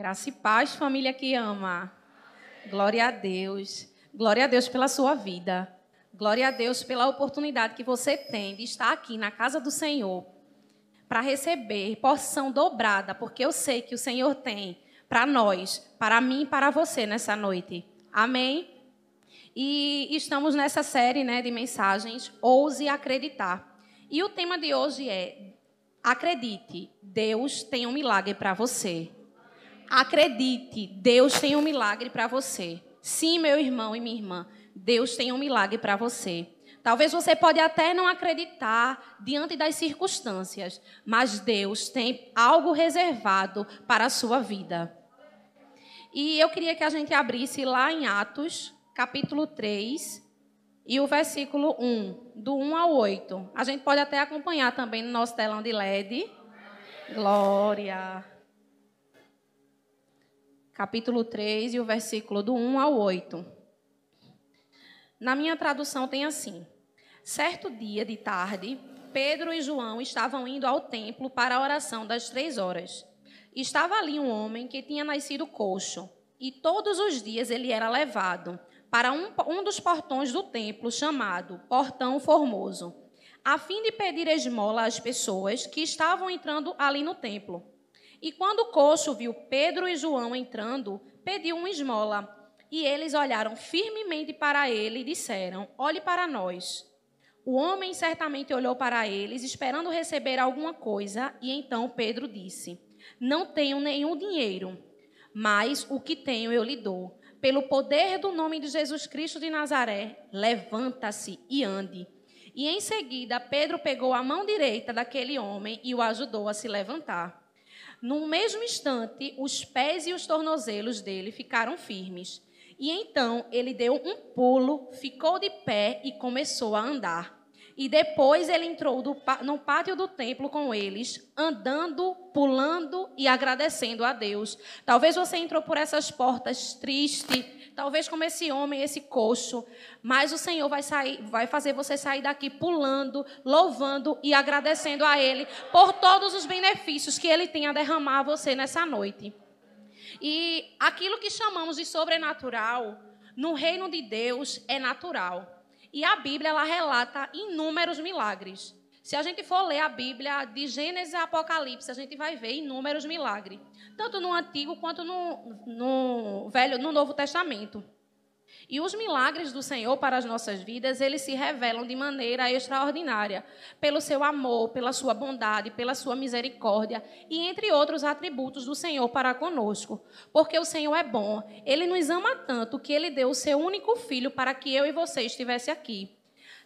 Graça e paz, família que ama. Glória a Deus. Glória a Deus pela sua vida. Glória a Deus pela oportunidade que você tem de estar aqui na casa do Senhor para receber porção dobrada, porque eu sei que o Senhor tem para nós, para mim e para você nessa noite. Amém? E estamos nessa série né, de mensagens, Ouse Acreditar. E o tema de hoje é Acredite, Deus tem um milagre para você. Acredite, Deus tem um milagre para você. Sim, meu irmão e minha irmã, Deus tem um milagre para você. Talvez você pode até não acreditar diante das circunstâncias, mas Deus tem algo reservado para a sua vida. E eu queria que a gente abrisse lá em Atos, capítulo 3, e o versículo 1, do 1 ao 8. A gente pode até acompanhar também no nosso telão de LED. Glória. Capítulo 3 e o versículo do 1 ao 8. Na minha tradução tem assim: Certo dia de tarde, Pedro e João estavam indo ao templo para a oração das três horas. Estava ali um homem que tinha nascido coxo, e todos os dias ele era levado para um, um dos portões do templo, chamado Portão Formoso, a fim de pedir esmola às pessoas que estavam entrando ali no templo. E quando o coxo viu Pedro e João entrando, pediu uma esmola. E eles olharam firmemente para ele e disseram: Olhe para nós. O homem certamente olhou para eles, esperando receber alguma coisa, e então Pedro disse: Não tenho nenhum dinheiro, mas o que tenho eu lhe dou pelo poder do nome de Jesus Cristo de Nazaré, levanta-se e ande. E em seguida, Pedro pegou a mão direita daquele homem e o ajudou a se levantar. No mesmo instante, os pés e os tornozelos dele ficaram firmes. E então ele deu um pulo, ficou de pé e começou a andar. E depois ele entrou no pátio do templo com eles, andando, pulando e agradecendo a Deus. Talvez você entrou por essas portas triste, talvez como esse homem, esse coxo, mas o Senhor vai sair, vai fazer você sair daqui pulando, louvando e agradecendo a Ele por todos os benefícios que Ele tem a derramar a você nessa noite. E aquilo que chamamos de sobrenatural, no reino de Deus, é natural. E a Bíblia ela relata inúmeros milagres. Se a gente for ler a Bíblia de Gênesis a Apocalipse, a gente vai ver inúmeros milagres, tanto no Antigo quanto no, no Velho, no Novo Testamento. E os milagres do Senhor para as nossas vidas, eles se revelam de maneira extraordinária, pelo seu amor, pela sua bondade, pela sua misericórdia e entre outros atributos do Senhor para conosco. Porque o Senhor é bom, ele nos ama tanto que ele deu o seu único filho para que eu e você estivesse aqui.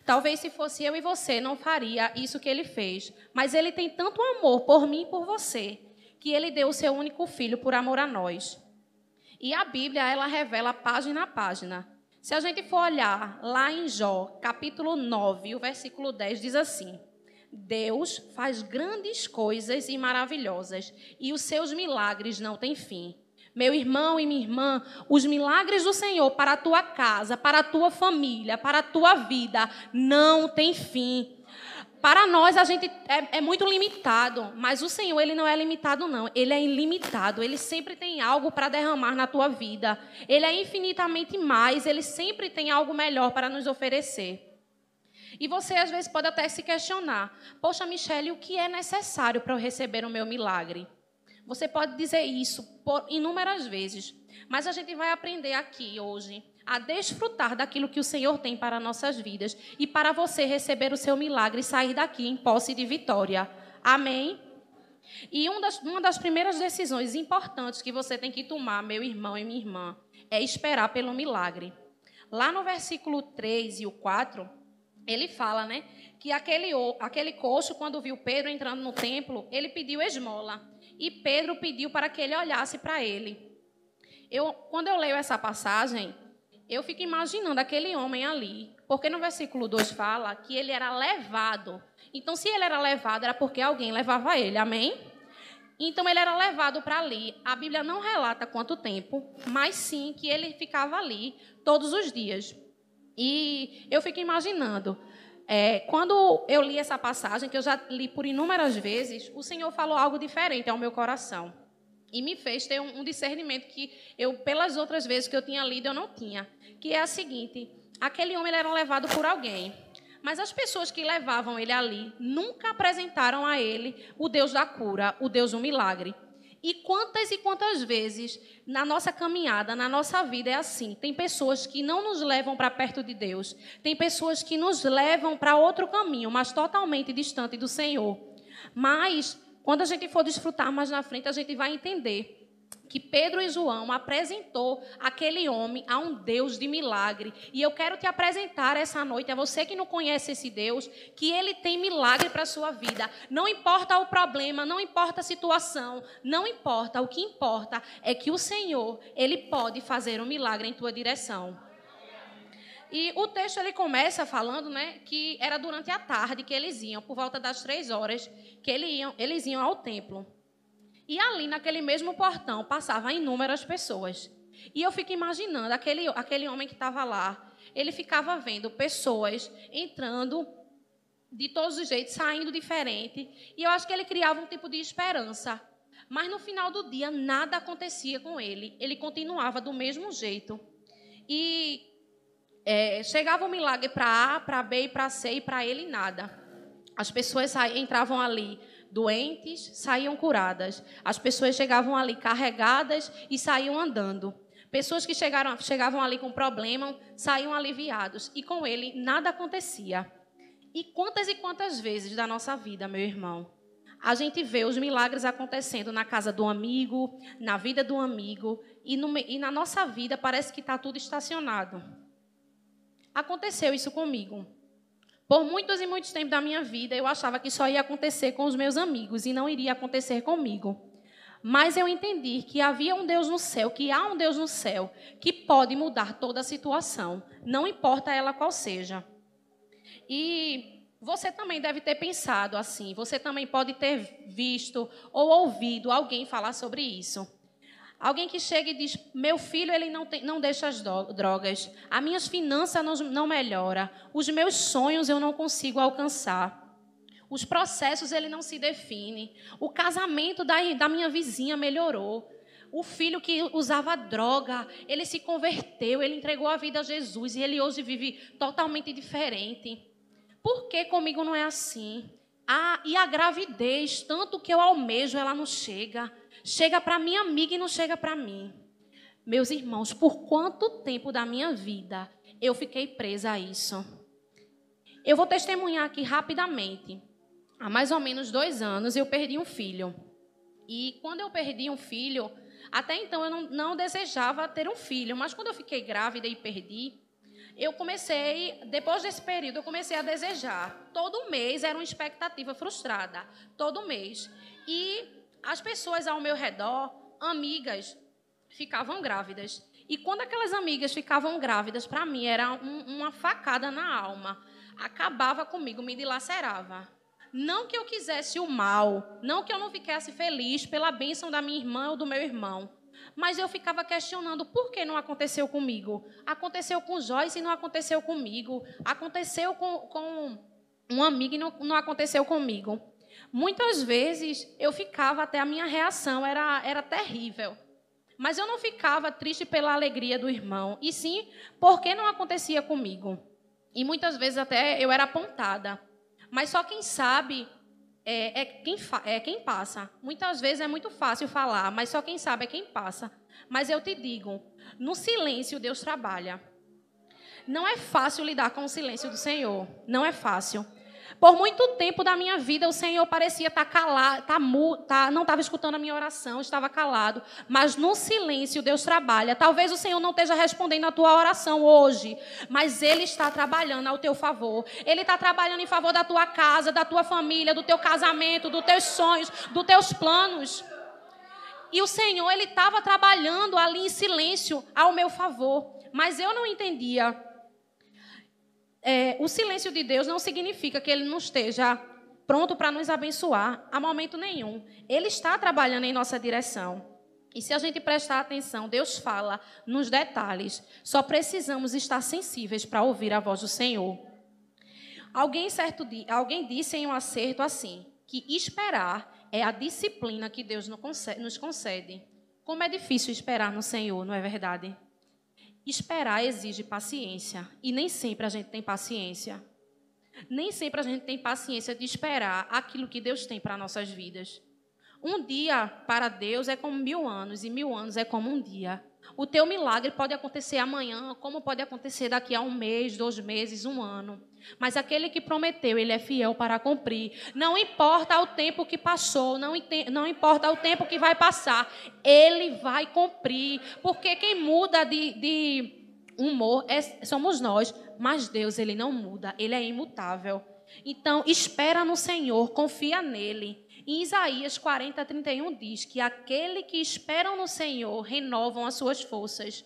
Talvez se fosse eu e você, não faria isso que ele fez, mas ele tem tanto amor por mim e por você, que ele deu o seu único filho por amor a nós. E a Bíblia, ela revela página a página se a gente for olhar lá em Jó, capítulo 9, o versículo 10 diz assim: Deus faz grandes coisas e maravilhosas, e os seus milagres não têm fim. Meu irmão e minha irmã, os milagres do Senhor para a tua casa, para a tua família, para a tua vida, não têm fim. Para nós, a gente é, é, muito limitado, mas o Senhor, ele não é limitado, não. Ele é ilimitado. Ele sempre tem algo para derramar na tua vida. Ele é infinitamente mais. Ele sempre tem algo melhor para nos oferecer. E você, às vezes, pode até se questionar: Poxa, Michele, o que é necessário para eu receber o meu milagre? Você pode dizer isso por inúmeras vezes, mas a gente vai aprender aqui hoje a desfrutar daquilo que o Senhor tem para nossas vidas e para você receber o seu milagre e sair daqui em posse de vitória. Amém? E uma das, uma das primeiras decisões importantes que você tem que tomar, meu irmão e minha irmã, é esperar pelo milagre. Lá no versículo 3 e o 4, ele fala, né, que aquele, aquele coxo, quando viu Pedro entrando no templo, ele pediu esmola. E Pedro pediu para que ele olhasse para ele. Eu, quando eu leio essa passagem, eu fico imaginando aquele homem ali, porque no versículo 2 fala que ele era levado. Então, se ele era levado, era porque alguém levava ele, amém? Então, ele era levado para ali. A Bíblia não relata quanto tempo, mas sim que ele ficava ali todos os dias. E eu fico imaginando, é, quando eu li essa passagem, que eu já li por inúmeras vezes, o Senhor falou algo diferente ao meu coração. e me fez ter um, discernimento que eu, pelas outras vezes que eu tinha lido, eu não tinha. Que é a seguinte: aquele homem era levado por alguém. Mas as pessoas que levavam ele ali nunca apresentaram a ele o Deus da cura, o Deus do milagre. E quantas e quantas vezes na nossa caminhada, na nossa vida é assim. Tem pessoas que não nos levam para perto de Deus. Tem pessoas que nos levam para outro caminho, mas totalmente distante do Senhor. Mas quando a gente for desfrutar mais na frente, a gente vai entender que Pedro e João apresentou aquele homem a um Deus de milagre. E eu quero te apresentar essa noite, a você que não conhece esse Deus, que ele tem milagre para a sua vida. Não importa o problema, não importa a situação, não importa. O que importa é que o Senhor, ele pode fazer um milagre em tua direção. E o texto ele começa falando, né, que era durante a tarde que eles iam, por volta das três horas, que eles iam, eles iam ao templo. E ali, naquele mesmo portão, passavam inúmeras pessoas. E eu fico imaginando, aquele, aquele homem que estava lá, ele ficava vendo pessoas entrando de todos os jeitos, saindo diferente. E eu acho que ele criava um tipo de esperança. Mas no final do dia, nada acontecia com ele. Ele continuava do mesmo jeito. E é, chegava um milagre para A, para B, para C e para ele nada. As pessoas entravam ali doentes saíam curadas. As pessoas chegavam ali carregadas e saíam andando. Pessoas que chegaram, chegavam ali com problema saíam aliviados. E com ele nada acontecia. E quantas e quantas vezes da nossa vida, meu irmão, a gente vê os milagres acontecendo na casa do amigo, na vida do amigo, e, no, e na nossa vida parece que está tudo estacionado. Aconteceu isso comigo. Por muitos e muitos tempos da minha vida, eu achava que só ia acontecer com os meus amigos e não iria acontecer comigo. Mas eu entendi que havia um Deus no céu, que há um Deus no céu, que pode mudar toda a situação, não importa ela qual seja. E você também deve ter pensado assim, você também pode ter visto ou ouvido alguém falar sobre isso. Alguém que chega e diz: Meu filho, ele não, tem, não deixa as drogas. As minhas finanças não, não melhora. Os meus sonhos eu não consigo alcançar. Os processos ele não se define. O casamento da, da minha vizinha melhorou. O filho que usava droga, ele se converteu, ele entregou a vida a Jesus e ele hoje vive totalmente diferente. Por que comigo não é assim? Ah, e a gravidez, tanto que eu almejo, ela não chega chega para minha amiga e não chega para mim. Meus irmãos, por quanto tempo da minha vida eu fiquei presa a isso? Eu vou testemunhar aqui rapidamente. Há mais ou menos dois anos eu perdi um filho. E quando eu perdi um filho, até então eu não, não desejava ter um filho, mas quando eu fiquei grávida e perdi, eu comecei, depois desse período, eu comecei a desejar. Todo mês era uma expectativa frustrada, todo mês. E as pessoas ao meu redor, amigas, ficavam grávidas. E quando aquelas amigas ficavam grávidas, para mim era um, uma facada na alma. Acabava comigo, me dilacerava. Não que eu quisesse o mal, não que eu não ficasse feliz pela bênção da minha irmã ou do meu irmão. Mas eu ficava questionando por que não aconteceu comigo. Aconteceu com Joyce e não aconteceu comigo. Aconteceu com, com um amigo e não, não aconteceu comigo. Muitas vezes eu ficava, até a minha reação era, era terrível. Mas eu não ficava triste pela alegria do irmão, e sim porque não acontecia comigo. E muitas vezes até eu era apontada. Mas só quem sabe é, é, quem, é quem passa. Muitas vezes é muito fácil falar, mas só quem sabe é quem passa. Mas eu te digo, no silêncio Deus trabalha. Não é fácil lidar com o silêncio do Senhor. Não é fácil. Por muito tempo da minha vida, o Senhor parecia estar calado, estar tá, não estava escutando a minha oração, estava calado. Mas no silêncio, Deus trabalha. Talvez o Senhor não esteja respondendo a tua oração hoje, mas Ele está trabalhando ao teu favor. Ele está trabalhando em favor da tua casa, da tua família, do teu casamento, dos teus sonhos, dos teus planos. E o Senhor, Ele estava trabalhando ali em silêncio ao meu favor. Mas eu não entendia é, o silêncio de Deus não significa que Ele não esteja pronto para nos abençoar a momento nenhum. Ele está trabalhando em nossa direção. E se a gente prestar atenção, Deus fala nos detalhes. Só precisamos estar sensíveis para ouvir a voz do Senhor. Alguém certo alguém disse em um acerto assim, que esperar é a disciplina que Deus nos concede. Como é difícil esperar no Senhor, não é verdade? Esperar exige paciência e nem sempre a gente tem paciência. Nem sempre a gente tem paciência de esperar aquilo que Deus tem para nossas vidas. Um dia para Deus é como mil anos, e mil anos é como um dia. O teu milagre pode acontecer amanhã, como pode acontecer daqui a um mês, dois meses, um ano. Mas aquele que prometeu, ele é fiel para cumprir. Não importa o tempo que passou, não, não importa o tempo que vai passar, ele vai cumprir. Porque quem muda de, de humor é, somos nós, mas Deus, ele não muda, ele é imutável. Então, espera no Senhor, confia nele. Em Isaías 40, 31 diz que aquele que esperam no Senhor renovam as suas forças.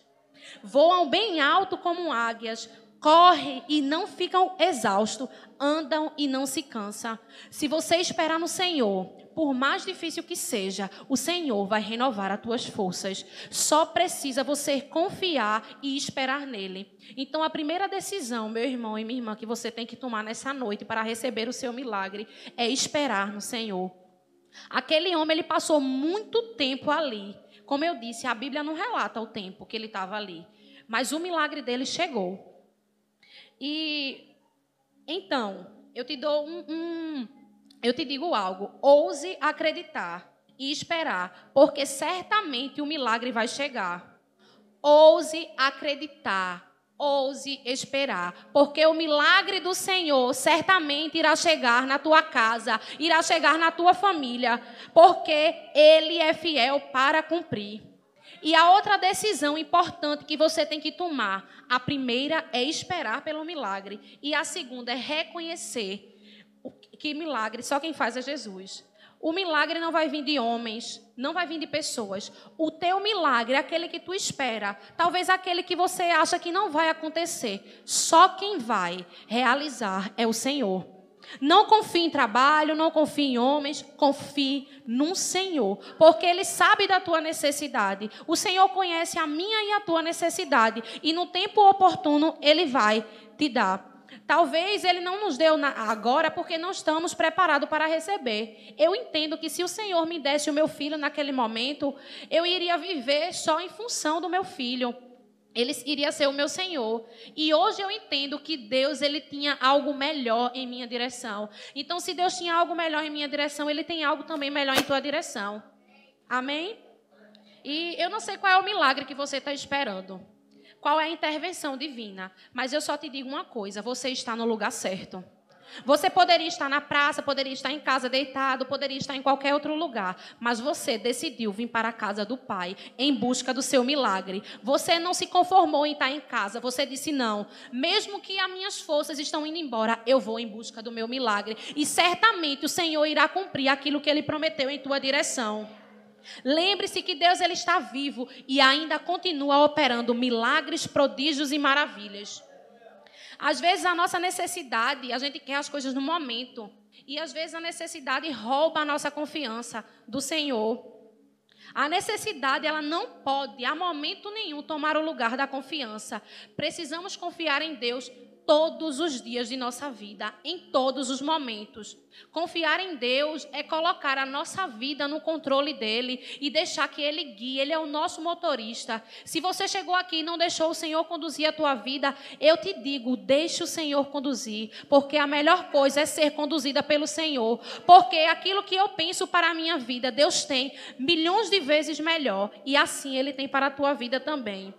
Voam bem alto como águias, correm e não ficam exaustos, andam e não se cansam. Se você esperar no Senhor, por mais difícil que seja, o Senhor vai renovar as tuas forças. Só precisa você confiar e esperar nele. Então, a primeira decisão, meu irmão e minha irmã, que você tem que tomar nessa noite para receber o seu milagre é esperar no Senhor. Aquele homem ele passou muito tempo ali. Como eu disse, a Bíblia não relata o tempo que ele estava ali, mas o milagre dele chegou. E então, eu te dou um, um eu te digo algo, ouse acreditar e esperar, porque certamente o milagre vai chegar. Ouse acreditar ouse esperar, porque o milagre do Senhor certamente irá chegar na tua casa, irá chegar na tua família, porque Ele é fiel para cumprir. E a outra decisão importante que você tem que tomar, a primeira é esperar pelo milagre, e a segunda é reconhecer que milagre só quem faz é Jesus. O milagre não vai vir de homens, não vai vir de pessoas. O teu milagre é aquele que tu espera, talvez aquele que você acha que não vai acontecer. Só quem vai realizar é o Senhor. Não confie em trabalho, não confie em homens, confie no Senhor, porque Ele sabe da tua necessidade. O Senhor conhece a minha e a tua necessidade, e no tempo oportuno Ele vai te dar. Talvez ele não nos deu agora porque não estamos preparados para receber. Eu entendo que se o Senhor me desse o meu filho naquele momento, eu iria viver só em função do meu filho. Ele iria ser o meu Senhor. E hoje eu entendo que Deus ele tinha algo melhor em minha direção. Então, se Deus tinha algo melhor em minha direção, Ele tem algo também melhor em tua direção. Amém? E eu não sei qual é o milagre que você está esperando qual é a intervenção divina. Mas eu só te digo uma coisa: você está no lugar certo. Você poderia estar na praça, poderia estar em casa deitado, poderia estar em qualquer outro lugar, mas você decidiu vir para a casa do Pai em busca do seu milagre. Você não se conformou em estar em casa, você disse não. Mesmo que as minhas forças estão indo embora, eu vou em busca do meu milagre e certamente o Senhor irá cumprir aquilo que ele prometeu em tua direção. Lembre-se que Deus ele está vivo e ainda continua operando milagres, prodígios e maravilhas. Às vezes a nossa necessidade, a gente quer as coisas no momento, e às vezes a necessidade rouba a nossa confiança do Senhor. A necessidade, ela não pode, a momento nenhum, tomar o lugar da confiança. Precisamos confiar em Deus todos os dias de nossa vida, em todos os momentos. Confiar em Deus é colocar a nossa vida no controle dele e deixar que ele guie, ele é o nosso motorista. Se você chegou aqui e não deixou o Senhor conduzir a tua vida, eu te digo, deixe o Senhor conduzir, porque a melhor coisa é ser conduzida pelo Senhor, porque aquilo que eu penso para a minha vida, Deus tem milhões de vezes melhor e assim ele tem para a tua vida também.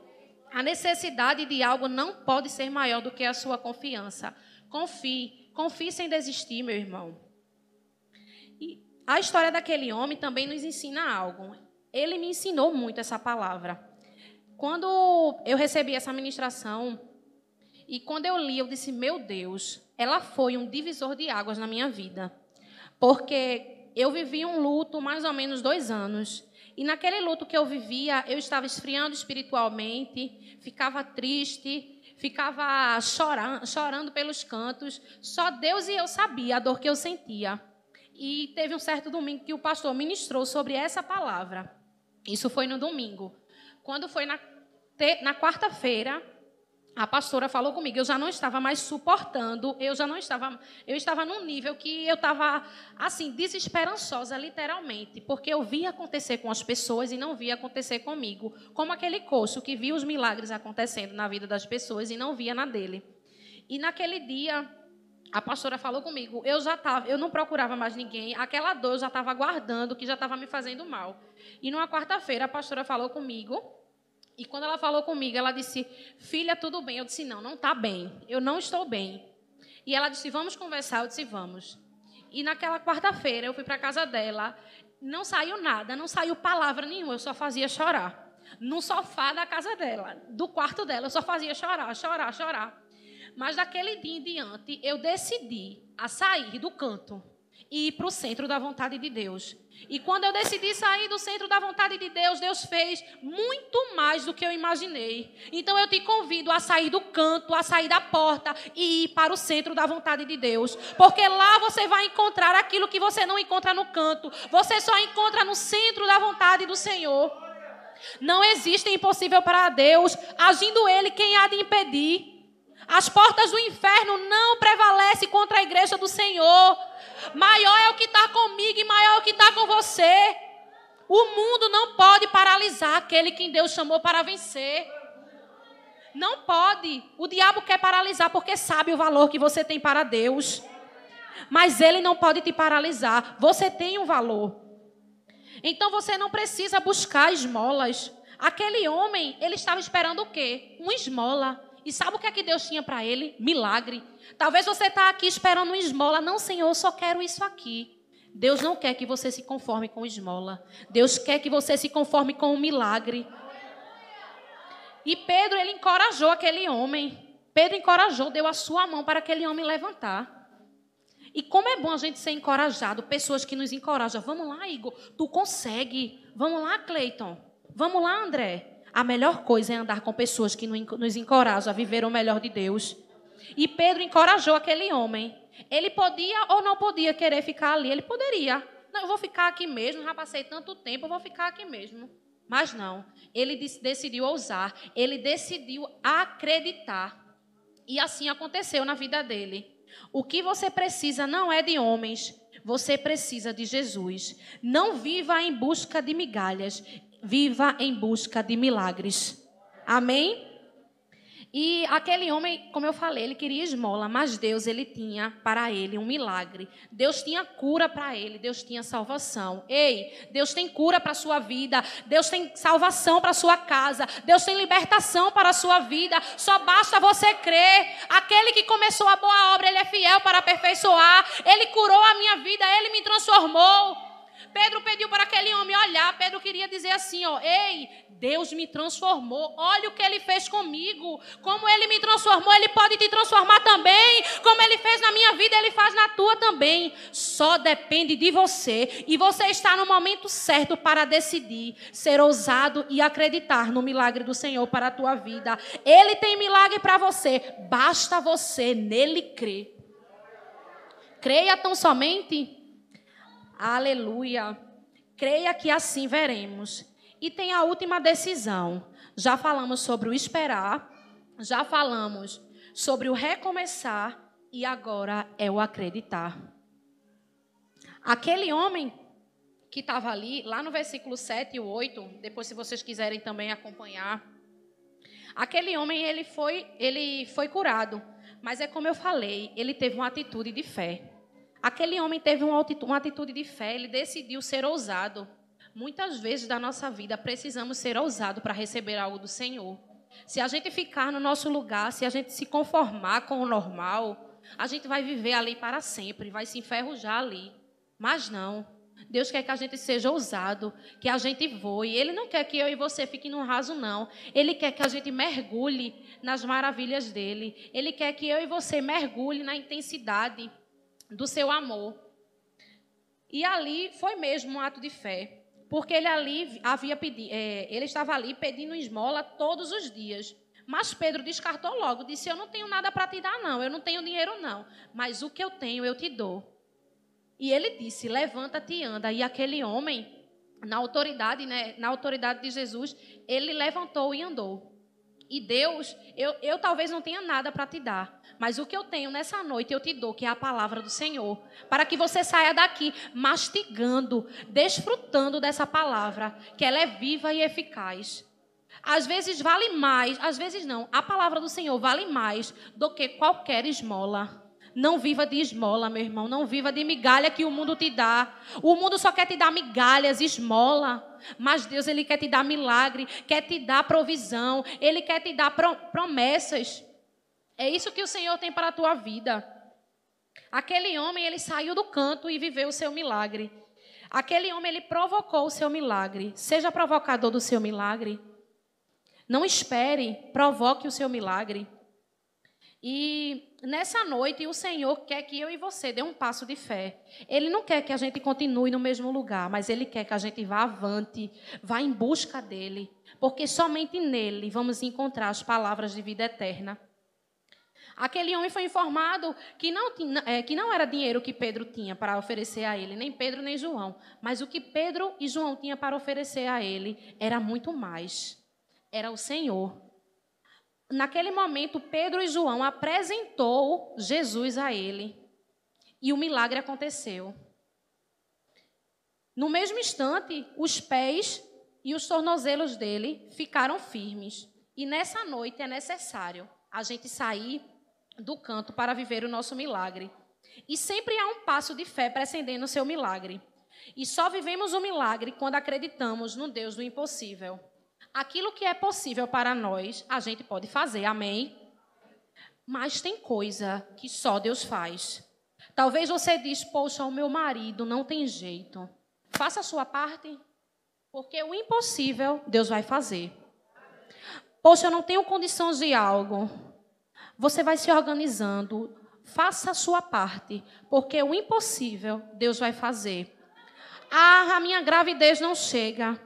A necessidade de algo não pode ser maior do que a sua confiança. Confie, confie sem desistir, meu irmão. E a história daquele homem também nos ensina algo. Ele me ensinou muito essa palavra. Quando eu recebi essa ministração e quando eu li, eu disse: Meu Deus, ela foi um divisor de águas na minha vida. Porque eu vivi um luto mais ou menos dois anos. E naquele luto que eu vivia, eu estava esfriando espiritualmente, ficava triste, ficava chorando, chorando pelos cantos. Só Deus e eu sabia a dor que eu sentia. E teve um certo domingo que o pastor ministrou sobre essa palavra. Isso foi no domingo. Quando foi na, na quarta-feira, a pastora falou comigo, eu já não estava mais suportando, eu já não estava, eu estava num nível que eu estava assim desesperançosa, literalmente, porque eu via acontecer com as pessoas e não via acontecer comigo, como aquele coxo que via os milagres acontecendo na vida das pessoas e não via na dele. E naquele dia a pastora falou comigo, eu já estava, eu não procurava mais ninguém, aquela dor eu já estava guardando, que já estava me fazendo mal. E numa quarta-feira a pastora falou comigo e quando ela falou comigo, ela disse: Filha, tudo bem? Eu disse: Não, não está bem. Eu não estou bem. E ela disse: Vamos conversar? Eu disse: Vamos. E naquela quarta-feira eu fui para casa dela. Não saiu nada, não saiu palavra nenhuma. Eu só fazia chorar. No sofá da casa dela, do quarto dela, eu só fazia chorar, chorar, chorar. Mas daquele dia em diante, eu decidi a sair do canto e ir para o centro da vontade de Deus. E quando eu decidi sair do centro da vontade de Deus, Deus fez muito mais do que eu imaginei. Então eu te convido a sair do canto, a sair da porta e ir para o centro da vontade de Deus. Porque lá você vai encontrar aquilo que você não encontra no canto. Você só encontra no centro da vontade do Senhor. Não existe impossível para Deus. Agindo Ele, quem há de impedir? As portas do inferno não prevalecem contra a igreja do Senhor. Maior é o que está comigo e maior é o que está com você. O mundo não pode paralisar aquele que Deus chamou para vencer. Não pode. O diabo quer paralisar porque sabe o valor que você tem para Deus. Mas ele não pode te paralisar. Você tem um valor. Então você não precisa buscar esmolas. Aquele homem, ele estava esperando o quê? Uma esmola. E sabe o que é que Deus tinha para ele? Milagre. Talvez você está aqui esperando uma esmola. Não, Senhor, eu só quero isso aqui. Deus não quer que você se conforme com esmola. Deus quer que você se conforme com um milagre. E Pedro, ele encorajou aquele homem. Pedro encorajou, deu a sua mão para aquele homem levantar. E como é bom a gente ser encorajado, pessoas que nos encorajam. Vamos lá, Igor, tu consegue. Vamos lá, Cleiton. Vamos lá, André. A melhor coisa é andar com pessoas que nos encorajam a viver o melhor de Deus. E Pedro encorajou aquele homem. Ele podia ou não podia querer ficar ali? Ele poderia. Não, eu vou ficar aqui mesmo, já passei tanto tempo, eu vou ficar aqui mesmo. Mas não, ele decidiu ousar, ele decidiu acreditar. E assim aconteceu na vida dele. O que você precisa não é de homens, você precisa de Jesus. Não viva em busca de migalhas, viva em busca de milagres. Amém? E aquele homem, como eu falei, ele queria esmola, mas Deus ele tinha para ele um milagre. Deus tinha cura para ele, Deus tinha salvação. Ei, Deus tem cura para a sua vida, Deus tem salvação para a sua casa, Deus tem libertação para a sua vida. Só basta você crer. Aquele que começou a boa obra, ele é fiel para aperfeiçoar. Ele curou a minha vida, ele me transformou. Pedro pediu para aquele homem olhar. Pedro queria dizer assim: ó, ei, Deus me transformou. Olha o que ele fez comigo. Como ele me transformou, ele pode te transformar também. Como ele fez na minha vida, ele faz na tua também. Só depende de você. E você está no momento certo para decidir ser ousado e acreditar no milagre do Senhor para a tua vida. Ele tem milagre para você. Basta você nele crer. Creia tão somente Aleluia. Creia que assim veremos. E tem a última decisão. Já falamos sobre o esperar, já falamos sobre o recomeçar e agora é o acreditar. Aquele homem que estava ali, lá no versículo 7 e 8, depois se vocês quiserem também acompanhar. Aquele homem, ele foi, ele foi curado, mas é como eu falei, ele teve uma atitude de fé. Aquele homem teve uma atitude de fé, ele decidiu ser ousado. Muitas vezes da nossa vida precisamos ser ousados para receber algo do Senhor. Se a gente ficar no nosso lugar, se a gente se conformar com o normal, a gente vai viver ali para sempre, vai se enferrujar ali. Mas não. Deus quer que a gente seja ousado, que a gente voe. Ele não quer que eu e você fiquem no raso, não. Ele quer que a gente mergulhe nas maravilhas dele. Ele quer que eu e você mergulhe na intensidade do seu amor. E ali foi mesmo um ato de fé, porque ele ali havia é, ele estava ali pedindo esmola todos os dias. Mas Pedro descartou logo, disse: Eu não tenho nada para te dar, não, eu não tenho dinheiro, não, mas o que eu tenho eu te dou. E ele disse: Levanta-te e anda. E aquele homem, na autoridade, né, na autoridade de Jesus, ele levantou e andou. E Deus, eu, eu talvez não tenha nada para te dar, mas o que eu tenho nessa noite eu te dou, que é a palavra do Senhor, para que você saia daqui mastigando, desfrutando dessa palavra, que ela é viva e eficaz. Às vezes vale mais, às vezes não. A palavra do Senhor vale mais do que qualquer esmola. Não viva de esmola, meu irmão. Não viva de migalha que o mundo te dá. O mundo só quer te dar migalhas, esmola. Mas Deus, Ele quer te dar milagre, quer te dar provisão, Ele quer te dar promessas. É isso que o Senhor tem para a tua vida. Aquele homem, ele saiu do canto e viveu o seu milagre. Aquele homem, ele provocou o seu milagre. Seja provocador do seu milagre. Não espere, provoque o seu milagre. E nessa noite o Senhor quer que eu e você dê um passo de fé. Ele não quer que a gente continue no mesmo lugar, mas ele quer que a gente vá avante, vá em busca dele, porque somente nele vamos encontrar as palavras de vida eterna. Aquele homem foi informado que não, é, que não era dinheiro que Pedro tinha para oferecer a ele, nem Pedro nem João, mas o que Pedro e João tinham para oferecer a ele era muito mais. Era o Senhor naquele momento, Pedro e João apresentou Jesus a ele e o milagre aconteceu. No mesmo instante, os pés e os tornozelos dele ficaram firmes. E nessa noite é necessário a gente sair do canto para viver o nosso milagre. E sempre há um passo de fé precedendo o seu milagre. E só vivemos o milagre quando acreditamos no Deus do impossível. Aquilo que é possível para nós, a gente pode fazer, amém? Mas tem coisa que só Deus faz. Talvez você diz, poxa, o meu marido não tem jeito. Faça a sua parte, porque o impossível Deus vai fazer. Poxa, eu não tenho condições de algo. Você vai se organizando. Faça a sua parte, porque o impossível Deus vai fazer. Ah, a minha gravidez não chega.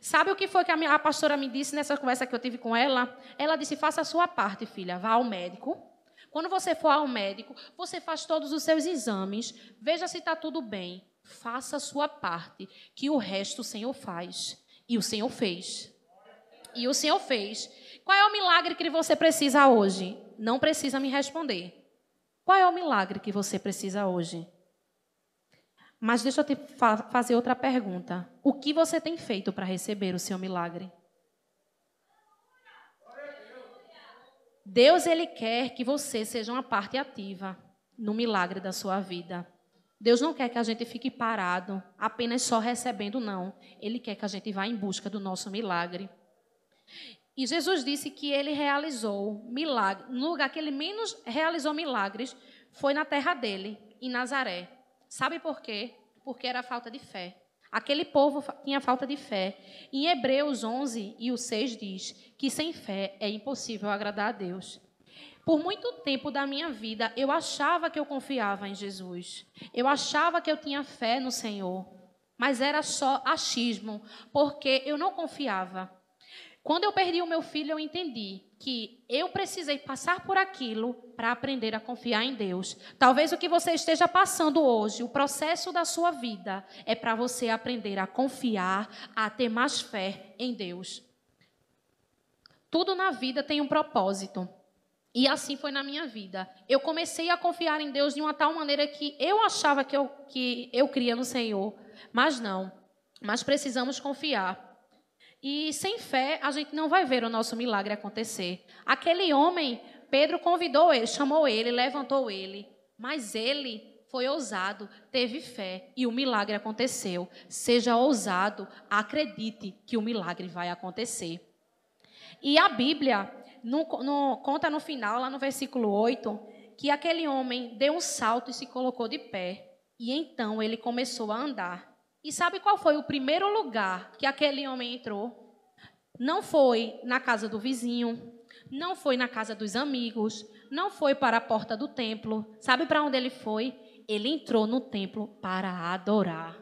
Sabe o que foi que a, minha, a pastora me disse nessa conversa que eu tive com ela? Ela disse: faça a sua parte, filha. Vá ao médico. Quando você for ao médico, você faz todos os seus exames, veja se está tudo bem. Faça a sua parte, que o resto o Senhor faz. E o Senhor fez. E o Senhor fez. Qual é o milagre que você precisa hoje? Não precisa me responder. Qual é o milagre que você precisa hoje? Mas deixa eu te fa fazer outra pergunta. O que você tem feito para receber o seu milagre? Deus ele quer que você seja uma parte ativa no milagre da sua vida. Deus não quer que a gente fique parado, apenas só recebendo, não. Ele quer que a gente vá em busca do nosso milagre. E Jesus disse que ele realizou milagre. No lugar que ele menos realizou milagres foi na terra dele, em Nazaré. Sabe por quê? Porque era falta de fé. Aquele povo tinha falta de fé. Em Hebreus 11 e o 6 diz que sem fé é impossível agradar a Deus. Por muito tempo da minha vida, eu achava que eu confiava em Jesus. Eu achava que eu tinha fé no Senhor. Mas era só achismo, porque eu não confiava. Quando eu perdi o meu filho, eu entendi que eu precisei passar por aquilo para aprender a confiar em Deus. Talvez o que você esteja passando hoje, o processo da sua vida, é para você aprender a confiar, a ter mais fé em Deus. Tudo na vida tem um propósito. E assim foi na minha vida. Eu comecei a confiar em Deus de uma tal maneira que eu achava que eu, que eu cria no Senhor, mas não. Mas precisamos confiar. E sem fé, a gente não vai ver o nosso milagre acontecer. Aquele homem, Pedro convidou ele, chamou ele, levantou ele. Mas ele foi ousado, teve fé e o milagre aconteceu. Seja ousado, acredite que o milagre vai acontecer. E a Bíblia no, no, conta no final, lá no versículo 8, que aquele homem deu um salto e se colocou de pé. E então ele começou a andar. E sabe qual foi o primeiro lugar que aquele homem entrou? Não foi na casa do vizinho, não foi na casa dos amigos, não foi para a porta do templo. Sabe para onde ele foi? Ele entrou no templo para adorar.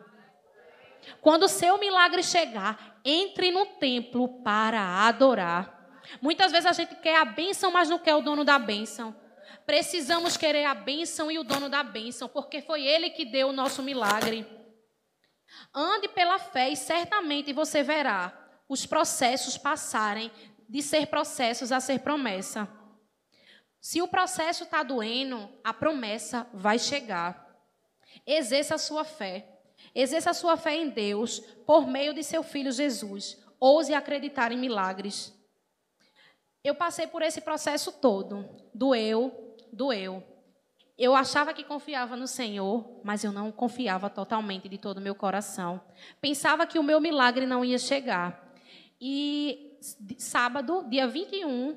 Quando o seu milagre chegar, entre no templo para adorar. Muitas vezes a gente quer a bênção, mas não quer o dono da bênção. Precisamos querer a bênção e o dono da bênção, porque foi ele que deu o nosso milagre. Ande pela fé e certamente você verá os processos passarem de ser processos a ser promessa. Se o processo está doendo, a promessa vai chegar. Exerça a sua fé. Exerça a sua fé em Deus por meio de seu filho Jesus. Ouse acreditar em milagres. Eu passei por esse processo todo. Doeu, doeu. Eu achava que confiava no Senhor, mas eu não confiava totalmente de todo o meu coração. Pensava que o meu milagre não ia chegar. E sábado, dia 21,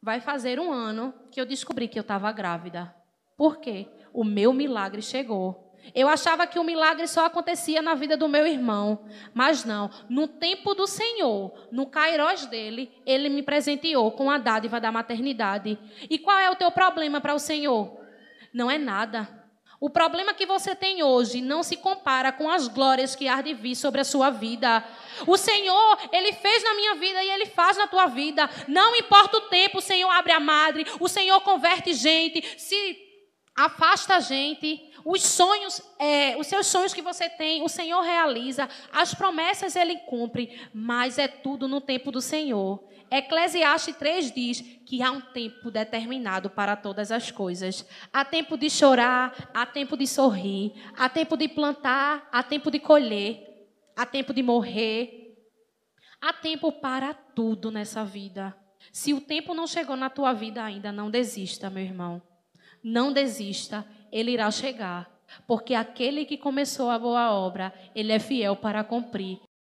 vai fazer um ano que eu descobri que eu estava grávida. Por quê? O meu milagre chegou. Eu achava que o milagre só acontecia na vida do meu irmão, mas não. No tempo do Senhor, no kairós dele, ele me presenteou com a dádiva da maternidade. E qual é o teu problema para o Senhor? Não é nada. O problema que você tem hoje não se compara com as glórias que há de vir sobre a sua vida. O Senhor, Ele fez na minha vida e Ele faz na tua vida. Não importa o tempo, o Senhor abre a madre, o Senhor converte gente, se afasta a gente. Os sonhos, é, os seus sonhos que você tem, o Senhor realiza. As promessas Ele cumpre, mas é tudo no tempo do Senhor. Eclesiastes 3 diz que há um tempo determinado para todas as coisas. Há tempo de chorar, há tempo de sorrir, há tempo de plantar, há tempo de colher, há tempo de morrer. Há tempo para tudo nessa vida. Se o tempo não chegou na tua vida ainda, não desista, meu irmão. Não desista, ele irá chegar. Porque aquele que começou a boa obra, ele é fiel para cumprir.